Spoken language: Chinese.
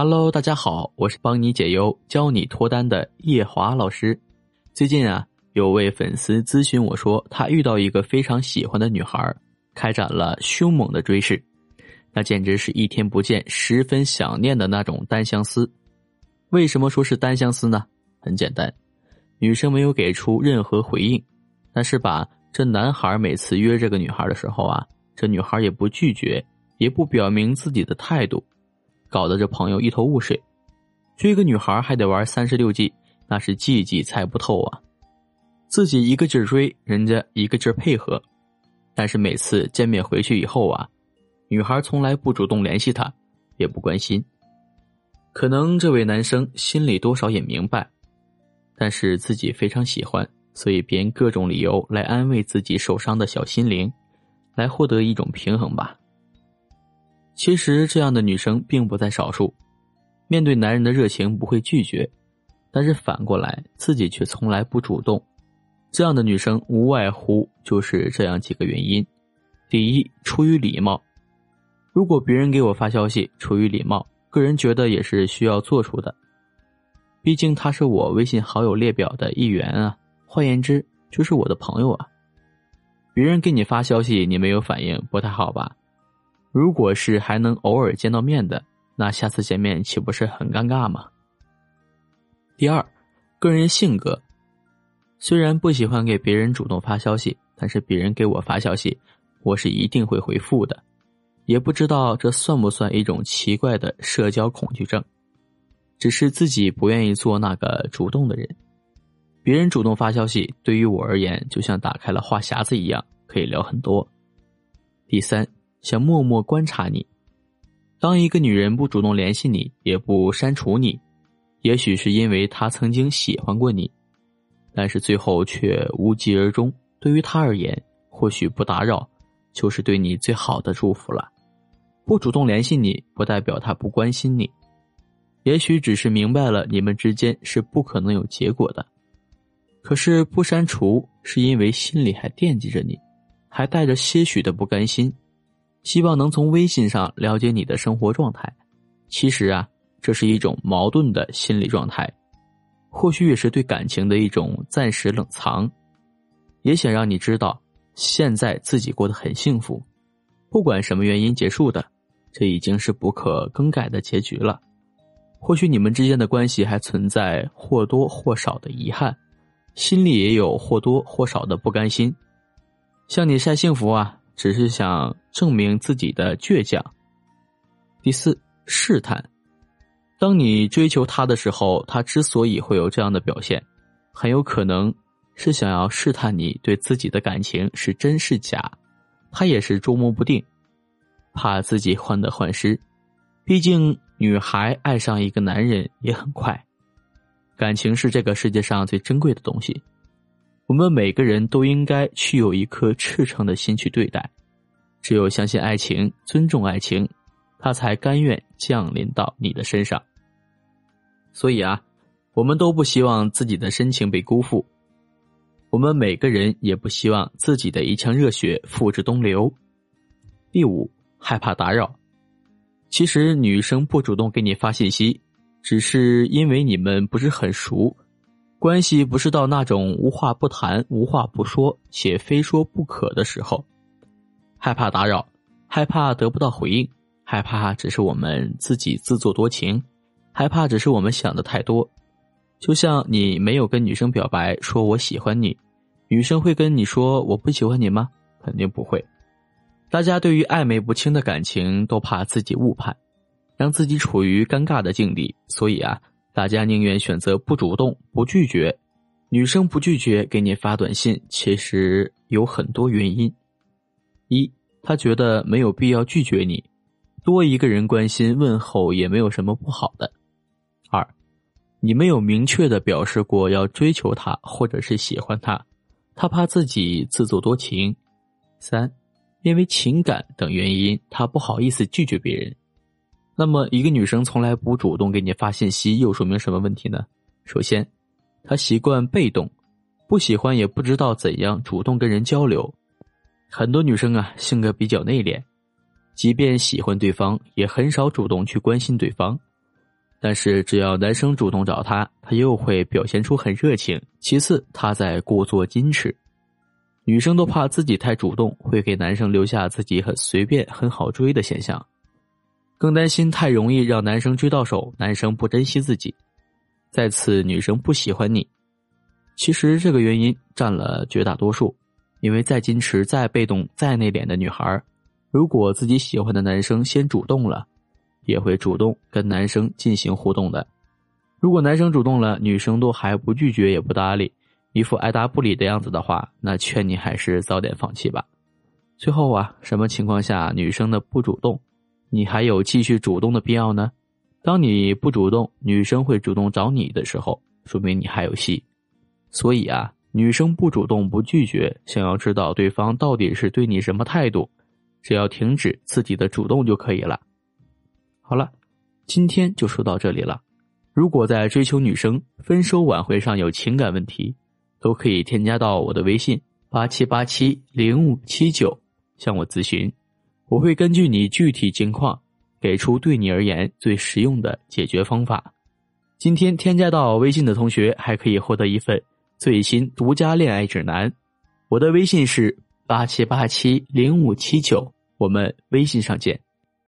Hello，大家好，我是帮你解忧、教你脱单的叶华老师。最近啊，有位粉丝咨询我说，他遇到一个非常喜欢的女孩，开展了凶猛的追视，那简直是一天不见，十分想念的那种单相思。为什么说是单相思呢？很简单，女生没有给出任何回应，但是吧，这男孩每次约这个女孩的时候啊，这女孩也不拒绝，也不表明自己的态度。搞得这朋友一头雾水，追个女孩还得玩三十六计，那是计计猜不透啊。自己一个劲儿追，人家一个劲儿配合，但是每次见面回去以后啊，女孩从来不主动联系他，也不关心。可能这位男生心里多少也明白，但是自己非常喜欢，所以编各种理由来安慰自己受伤的小心灵，来获得一种平衡吧。其实这样的女生并不在少数，面对男人的热情不会拒绝，但是反过来自己却从来不主动。这样的女生无外乎就是这样几个原因：第一，出于礼貌，如果别人给我发消息，出于礼貌，个人觉得也是需要做出的，毕竟他是我微信好友列表的一员啊。换言之，就是我的朋友啊。别人给你发消息，你没有反应，不太好吧？如果是还能偶尔见到面的，那下次见面岂不是很尴尬吗？第二，个人性格，虽然不喜欢给别人主动发消息，但是别人给我发消息，我是一定会回复的。也不知道这算不算一种奇怪的社交恐惧症，只是自己不愿意做那个主动的人。别人主动发消息，对于我而言，就像打开了话匣子一样，可以聊很多。第三。想默默观察你，当一个女人不主动联系你，也不删除你，也许是因为她曾经喜欢过你，但是最后却无疾而终。对于她而言，或许不打扰，就是对你最好的祝福了。不主动联系你，不代表她不关心你，也许只是明白了你们之间是不可能有结果的。可是不删除，是因为心里还惦记着你，还带着些许的不甘心。希望能从微信上了解你的生活状态，其实啊，这是一种矛盾的心理状态，或许也是对感情的一种暂时冷藏，也想让你知道，现在自己过得很幸福，不管什么原因结束的，这已经是不可更改的结局了。或许你们之间的关系还存在或多或少的遗憾，心里也有或多或少的不甘心，向你晒幸福啊。只是想证明自己的倔强。第四，试探。当你追求他的时候，他之所以会有这样的表现，很有可能是想要试探你对自己的感情是真是假。他也是捉摸不定，怕自己患得患失。毕竟，女孩爱上一个男人也很快。感情是这个世界上最珍贵的东西。我们每个人都应该去有一颗赤诚的心去对待，只有相信爱情、尊重爱情，他才甘愿降临到你的身上。所以啊，我们都不希望自己的深情被辜负，我们每个人也不希望自己的一腔热血付之东流。第五，害怕打扰。其实女生不主动给你发信息，只是因为你们不是很熟。关系不是到那种无话不谈、无话不说且非说不可的时候，害怕打扰，害怕得不到回应，害怕只是我们自己自作多情，害怕只是我们想的太多。就像你没有跟女生表白说我喜欢你，女生会跟你说我不喜欢你吗？肯定不会。大家对于暧昧不清的感情都怕自己误判，让自己处于尴尬的境地，所以啊。大家宁愿选择不主动、不拒绝，女生不拒绝给你发短信，其实有很多原因：一，她觉得没有必要拒绝你，多一个人关心问候也没有什么不好的；二，你没有明确的表示过要追求她或者是喜欢她，她怕自己自作多情；三，因为情感等原因，她不好意思拒绝别人。那么，一个女生从来不主动给你发信息，又说明什么问题呢？首先，她习惯被动，不喜欢也不知道怎样主动跟人交流。很多女生啊，性格比较内敛，即便喜欢对方，也很少主动去关心对方。但是只要男生主动找她，她又会表现出很热情。其次，她在故作矜持。女生都怕自己太主动，会给男生留下自己很随便、很好追的现象，更担心太容易让男生追到手，男生不珍惜自己。再次，女生不喜欢你，其实这个原因占了绝大多数。因为再矜持、再被动、再内敛的女孩，如果自己喜欢的男生先主动了，也会主动跟男生进行互动的。如果男生主动了，女生都还不拒绝也不搭理。一副爱答不理的样子的话，那劝你还是早点放弃吧。最后啊，什么情况下女生的不主动，你还有继续主动的必要呢？当你不主动，女生会主动找你的时候，说明你还有戏。所以啊，女生不主动不拒绝，想要知道对方到底是对你什么态度，只要停止自己的主动就可以了。好了，今天就说到这里了。如果在追求女生、分手挽回上有情感问题，都可以添加到我的微信八七八七零五七九向我咨询，我会根据你具体情况给出对你而言最实用的解决方法。今天添加到微信的同学还可以获得一份最新独家恋爱指南。我的微信是八七八七零五七九，我们微信上见。